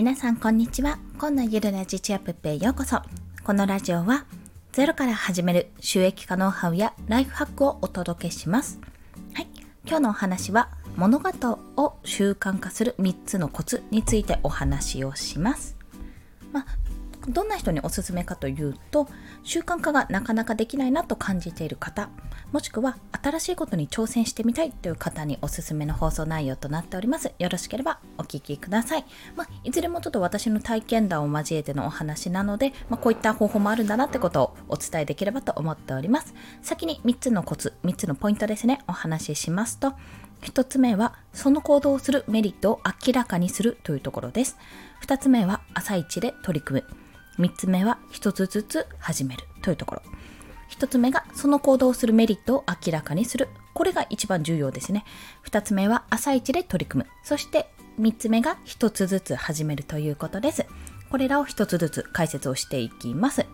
皆さんこんにちは。今のゆるラジチアップへようこそ。このラジオはゼロから始める収益化ノウハウやライフハックをお届けします。はい。今日のお話は物事を習慣化する3つのコツについてお話をします。まあどんな人におすすめかというと習慣化がなかなかできないなと感じている方もしくは新しいことに挑戦してみたいという方におすすめの放送内容となっております。よろしければお聞きください、まあ、いずれもちょっと私の体験談を交えてのお話なので、まあ、こういった方法もあるんだなってことをお伝えできればと思っております。先に3つのコツ3つのポイントですねお話ししますと1つ目はその行動をするメリットを明らかにするというところです。2つ目は朝一で取り組む。3つ目は1つずつ始めるというところ。1つ目がその行動をするメリットを明らかにする。これが一番重要ですね。2つ目は朝一で取り組む。そして3つ目が1つずつ始めるということです。これらを1つずつ解説をしていきます。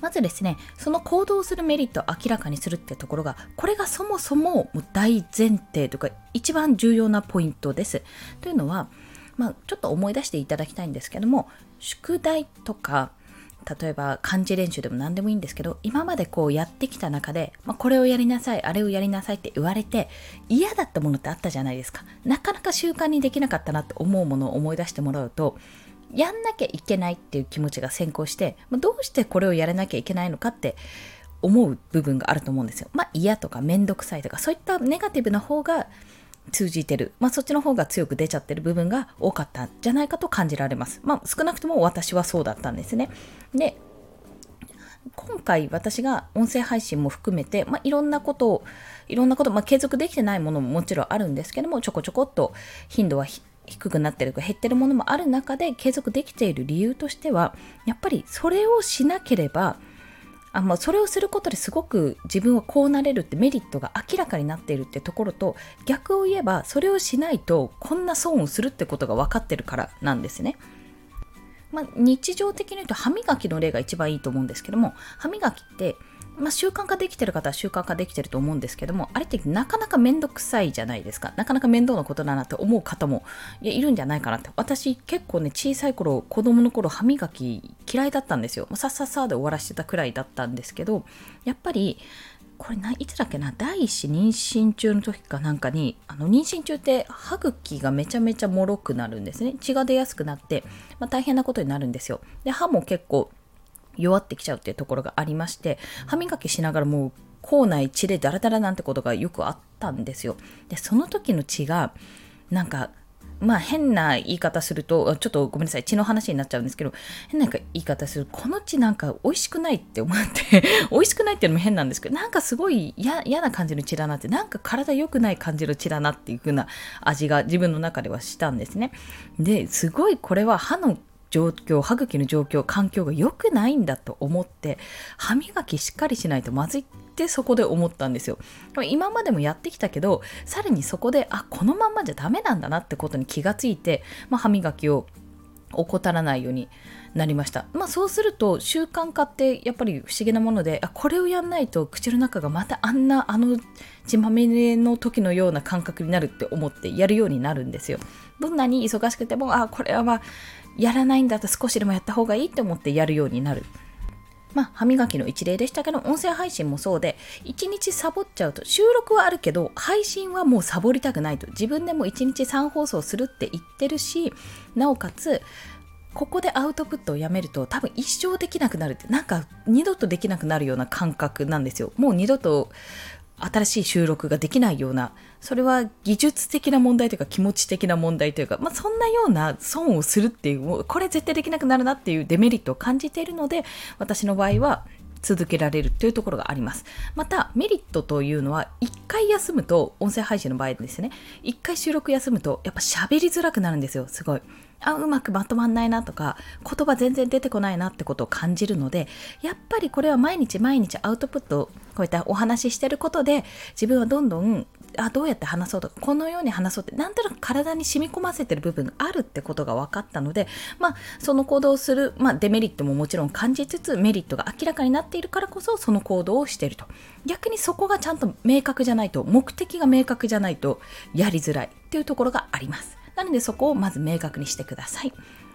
まずですね、その行動するメリットを明らかにするってところが、これがそもそも大前提というか、一番重要なポイントです。というのは、まあ、ちょっと思い出していただきたいんですけども宿題とか例えば漢字練習でも何でもいいんですけど今までこうやってきた中で、まあ、これをやりなさいあれをやりなさいって言われて嫌だったものってあったじゃないですかなかなか習慣にできなかったなって思うものを思い出してもらうとやんなきゃいけないっていう気持ちが先行して、まあ、どうしてこれをやらなきゃいけないのかって思う部分があると思うんですよ。まあ嫌とかめんどくさいとかそういったネガティブな方が通じてる、まあ、そっちの方が強く出ちゃってる部分が多かったんじゃないかと感じられます。まあ、少なくとも私はそうだったんですね。で、今回私が音声配信も含めて、まあ、いろんなことを、いろんなこと、まあ、継続できてないものももちろんあるんですけども、ちょこちょこっと頻度は低くなってるか減ってるものもある中で継続できている理由としては、やっぱりそれをしなければ、あもうそれをすることですごく自分はこうなれるってメリットが明らかになっているってところと逆を言えばそれをしないとこんな損をするってことが分かってるからなんですね。まあ、日常的に言うと歯磨きの例が一番いいと思うんですけども歯磨きってまあ、習慣化できてる方は習慣化できてると思うんですけども、あれってなかなかめんどくさいじゃないですか。なかなか面倒なことだなって思う方もいやいるんじゃないかなって。私結構ね、小さい頃、子供の頃歯磨き嫌いだったんですよ。さっさっさで終わらしてたくらいだったんですけど、やっぱり、これないつだっけな第一子妊娠中の時かなんかにあの妊娠中って歯茎がめちゃめちゃもろくなるんですね血が出やすくなって、まあ、大変なことになるんですよで歯も結構弱ってきちゃうっていうところがありまして歯磨きしながらもう口内血でダラダラなんてことがよくあったんですよでその時の血がなんかまあ変な言い方すると、ちょっとごめんなさい、血の話になっちゃうんですけど、変な言い方するこの血なんか美味しくないって思って 美味しくないっていうのも変なんですけど、なんかすごい嫌な感じの血だなって、なんか体良くない感じの血だなっていう風な味が自分の中ではしたんですね。で、すごいこれは歯の状況歯茎の状況環境が良くないんだと思って歯磨きしっかりしないとまずいってそこで思ったんですよ。今までもやってきたけどさらにそこであこのまんまじゃダメなんだなってことに気がついて、まあ、歯磨きを怠らないようになりました。まあそうすると習慣化ってやっぱり不思議なもので、あこれをやんないと口の中がまたあんなあの血まみれの時のような感覚になるって思ってやるようになるんですよ。どんなに忙しくても、あこれはやらないんだったら少しでもやった方がいいって思ってやるようになる。まあ、歯磨きの一例でしたけど、音声配信もそうで、1日サボっちゃうと、収録はあるけど、配信はもうサボりたくないと。自分でも1日3放送するって言ってるし、なおかつ、ここでアウトプットをやめると多分一生できなくなるってなんか二度とできなくなるような感覚なんですよもう二度と新しい収録ができないような、それは技術的な問題というか気持ち的な問題というか、まあ、そんなような損をするっていう、これ絶対できなくなるなっていうデメリットを感じているので、私の場合は続けられるというところがあります。また、メリットというのは、一回休むと、音声配信の場合ですね、一回収録休むと、やっぱ喋りづらくなるんですよ、すごい。あうまくまとまんないなとか言葉全然出てこないなってことを感じるのでやっぱりこれは毎日毎日アウトプットこういったお話ししてることで自分はどんどんあどうやって話そうとかこのように話そうってなんとなく体に染み込ませてる部分があるってことが分かったのでまあその行動をする、まあ、デメリットももちろん感じつつメリットが明らかになっているからこそその行動をしていると逆にそこがちゃんと明確じゃないと目的が明確じゃないとやりづらいっていうところがありますなのでそこをまず明確にしてください。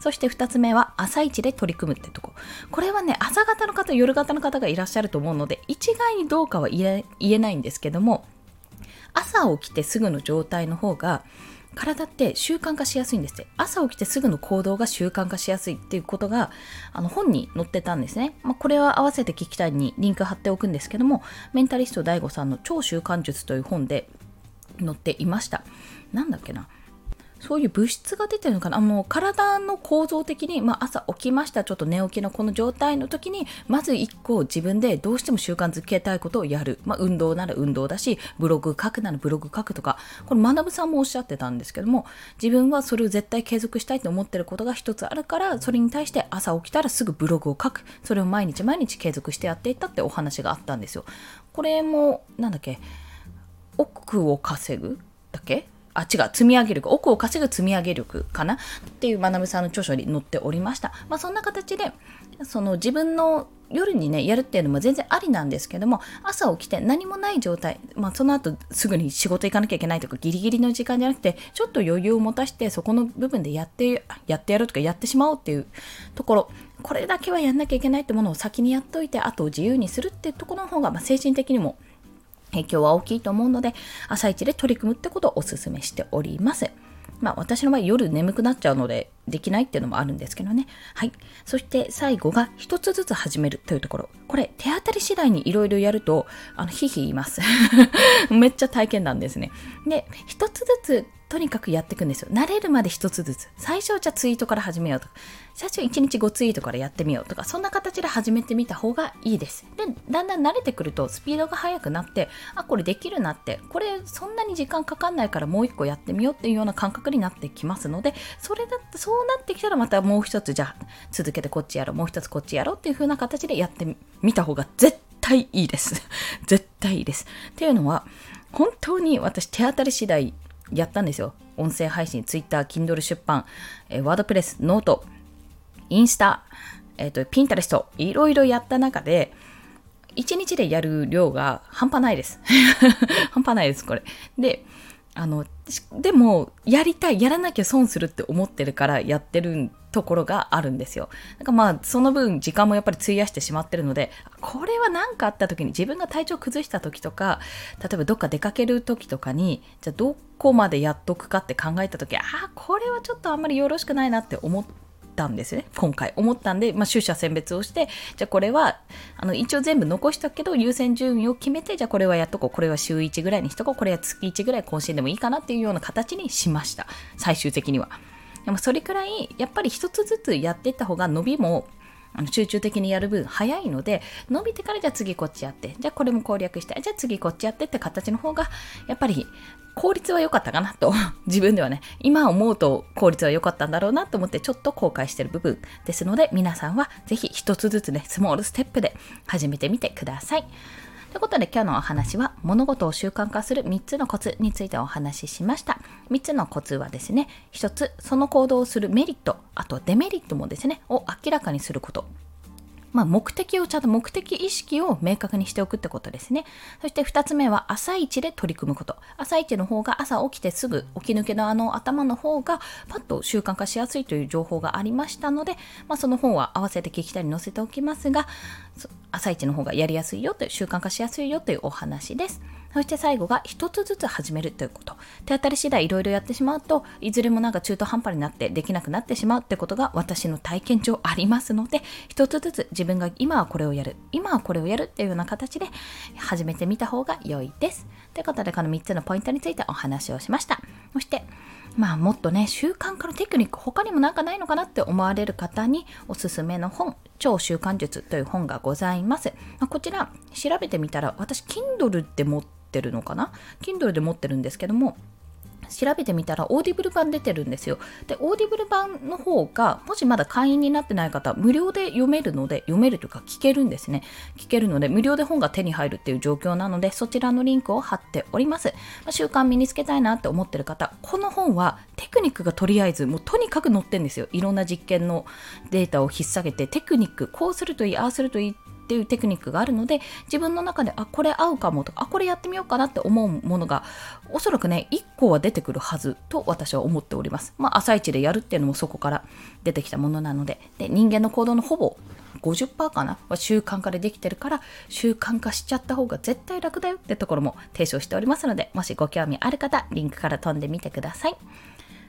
そして2つ目は朝一で取り組むってとこ。これはね、朝方の方、夜型の方がいらっしゃると思うので、一概にどうかは言えないんですけども、朝起きてすぐの状態の方が、体って習慣化しやすいんですって。朝起きてすぐの行動が習慣化しやすいっていうことがあの本に載ってたんですね、まあ、これは合わせて聞きたいにリンク貼っておくんですけどもメンタリスト DAIGO さんの超習慣術という本で載っていました。なんだっけな。そういう物質が出てるのかな？あの体の構造的に、まあ、朝起きましたちょっと寝起きのこの状態の時にまず1個自分でどうしても習慣づけたいことをやる、まあ、運動なら運動だしブログ書くならブログ書くとかこれ学さんもおっしゃってたんですけども自分はそれを絶対継続したいと思ってることが一つあるからそれに対して朝起きたらすぐブログを書く。それを毎日毎日継続してやっていったってお話があったんですよ。これもなんだっけ？億を稼ぐだけ？あ、違う、積み上げ力、奥を稼ぐ積み上げ力かな？っていう学さんの著書に載っておりました。まあ、そんな形で、その自分の夜にね、やるっていうのも全然ありなんですけども、朝起きて何もない状態、まあ、その後すぐに仕事行かなきゃいけないとか、ギリギリの時間じゃなくて、ちょっと余裕を持たして、そこの部分でやって、やってやるとか、やってしまおうっていうところ、これだけはやんなきゃいけないってものを先にやっといて、あとを自由にするっていうところの方が、まあ、精神的にも影響は大きいと思うので、朝一で取り組むってことをお勧めしております。まあ私の場合夜眠くなっちゃうのでできないっていうのもあるんですけどね。はい。そして最後が一つずつ始めるというところ。これ手当たり次第にいろいろやると、あの、ひひ言います。めっちゃ体験談ですね。で、一つずつとにかくやっていくんですよ。慣れるまで一つずつ。最初はじゃあツイートから始めようとか、最初1日5ツイートからやってみようとか、そんな形で始めてみた方がいいです。で、だんだん慣れてくるとスピードが速くなって、あ、これできるなって、これそんなに時間かかんないからもう1個やってみようっていうような感覚になってきますので、それだってそうなってきたらまたもう一つじゃあ続けてこっちやろう、もう一つこっちやろうっていう風な形でやってみた方が絶対いいです。絶対いいです。っていうのは、本当に私手当たり次第やったんですよ。音声配信、Twitter、Kindle 出版、えー、ワードプレス、ノート、インスタ、えっ、ー、と、Pinterest、いろいろやった中で、1日でやる量が半端ないです。半端ないです、これ。で、あの、でも、やりたい、やらなきゃ損するって思ってるからやってるところがあるんですよ。なんかまあ、その分時間もやっぱり費やしてしまってるので、これは何かあった時に自分が体調崩した時とか、例えばどっか出かける時とかに、じゃあどこまでやっとくかって考えた時、ああ、これはちょっとあんまりよろしくないなって思って、たんですね。今回思ったんで、まあ、取捨選別をしてじゃあこれはあの一応全部残したけど優先順位を決めてじゃあこれはやっとこうこれは週1ぐらいにしとこうこれは月1ぐらい更新でもいいかなっていうような形にしました。最終的には。でもそれくらいやっぱり一つずつやっていった方が伸びもあの集中的にやる分早いので伸びてからじゃあ次こっちやってじゃあこれも攻略してじゃあ次こっちやってって形の方がやっぱり効率は良かったかなと 自分ではね今思うと効率は良かったんだろうなと思ってちょっと後悔してる部分ですので皆さんは是非一つずつねスモールステップで始めてみてください。ということで今日のお話は物事を習慣化する3つのコツについてお話ししました。3つのコツはですね、1つその行動をするメリット、あとデメリットもですね、を明らかにすること。まあ、目的をちゃんと目的意識を明確にしておくってことですね。そして2つ目は朝一で取り組むこと。朝一の方が朝起きてすぐ起き抜けのあの頭の方がパッと習慣化しやすいという情報がありましたので、まあ、その本は合わせて聞きたいに載せておきますが、朝一の方がやりやすいよという習慣化しやすいよというお話です。そして最後が一つずつ始めるということ。手当たり次第いろいろやってしまうと、いずれもなんか中途半端になってできなくなってしまうってことが私の体験上ありますので、一つずつ自分が今はこれをやる、今はこれをやるっていうような形で始めてみた方が良いです。ということで、この3つのポイントについてお話をしました。そして、まあもっとね、習慣化のテクニック他にもなんかないのかなって思われる方におすすめの本、超習慣術という本がございます。まあ、こちら調べてみたら私 Kindle って持ってるのかな？Kindle で持ってるんですけども調べてみたらオーディブル版出てるんですよ。で、オーディブル版の方が、もしまだ会員になってない方、無料で読めるので、読めるというか聞けるんですね。聞けるので、無料で本が手に入るっていう状況なので、そちらのリンクを貼っております。まあ、習慣身につけたいなって思ってる方、この本はテクニックがとりあえず、もうとにかく載ってんですよ。いろんな実験のデータを引っ提げて、テクニック、こうするといい、ああするといいっていうテクニックがあるので自分の中であこれ合うかもとかあこれやってみようかなって思うものがおそらくね1個は出てくるはずと私は思っております。まあ朝一でやるっていうのもそこから出てきたものなので。で人間の行動のほぼ50%かなは習慣化でできてるから習慣化しちゃった方が絶対楽だよってところも提唱しておりますのでもしご興味ある方リンクから飛んでみてください。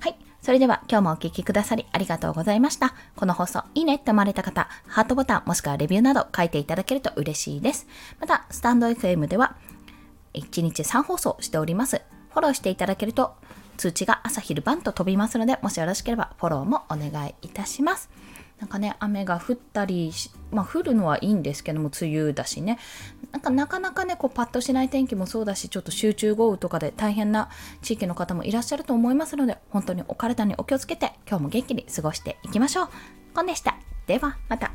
はいそれでは今日もお聴きくださりありがとうございました。この放送いいねって思われた方、ハートボタンもしくはレビューなど書いていただけると嬉しいです。また、スタンド FM では1日3放送しております。フォローしていただけると通知が朝昼晩と飛びますので、もしよろしければフォローもお願いいたします。なんかね、雨が降ったりまあ降るのはいいんですけども、梅雨だしね。なんかなかなかね、こうパッとしない天気もそうだし、ちょっと集中豪雨とかで大変な地域の方もいらっしゃると思いますので、本当にお体にお気をつけて、今日も元気に過ごしていきましょう。コンでした。では、また。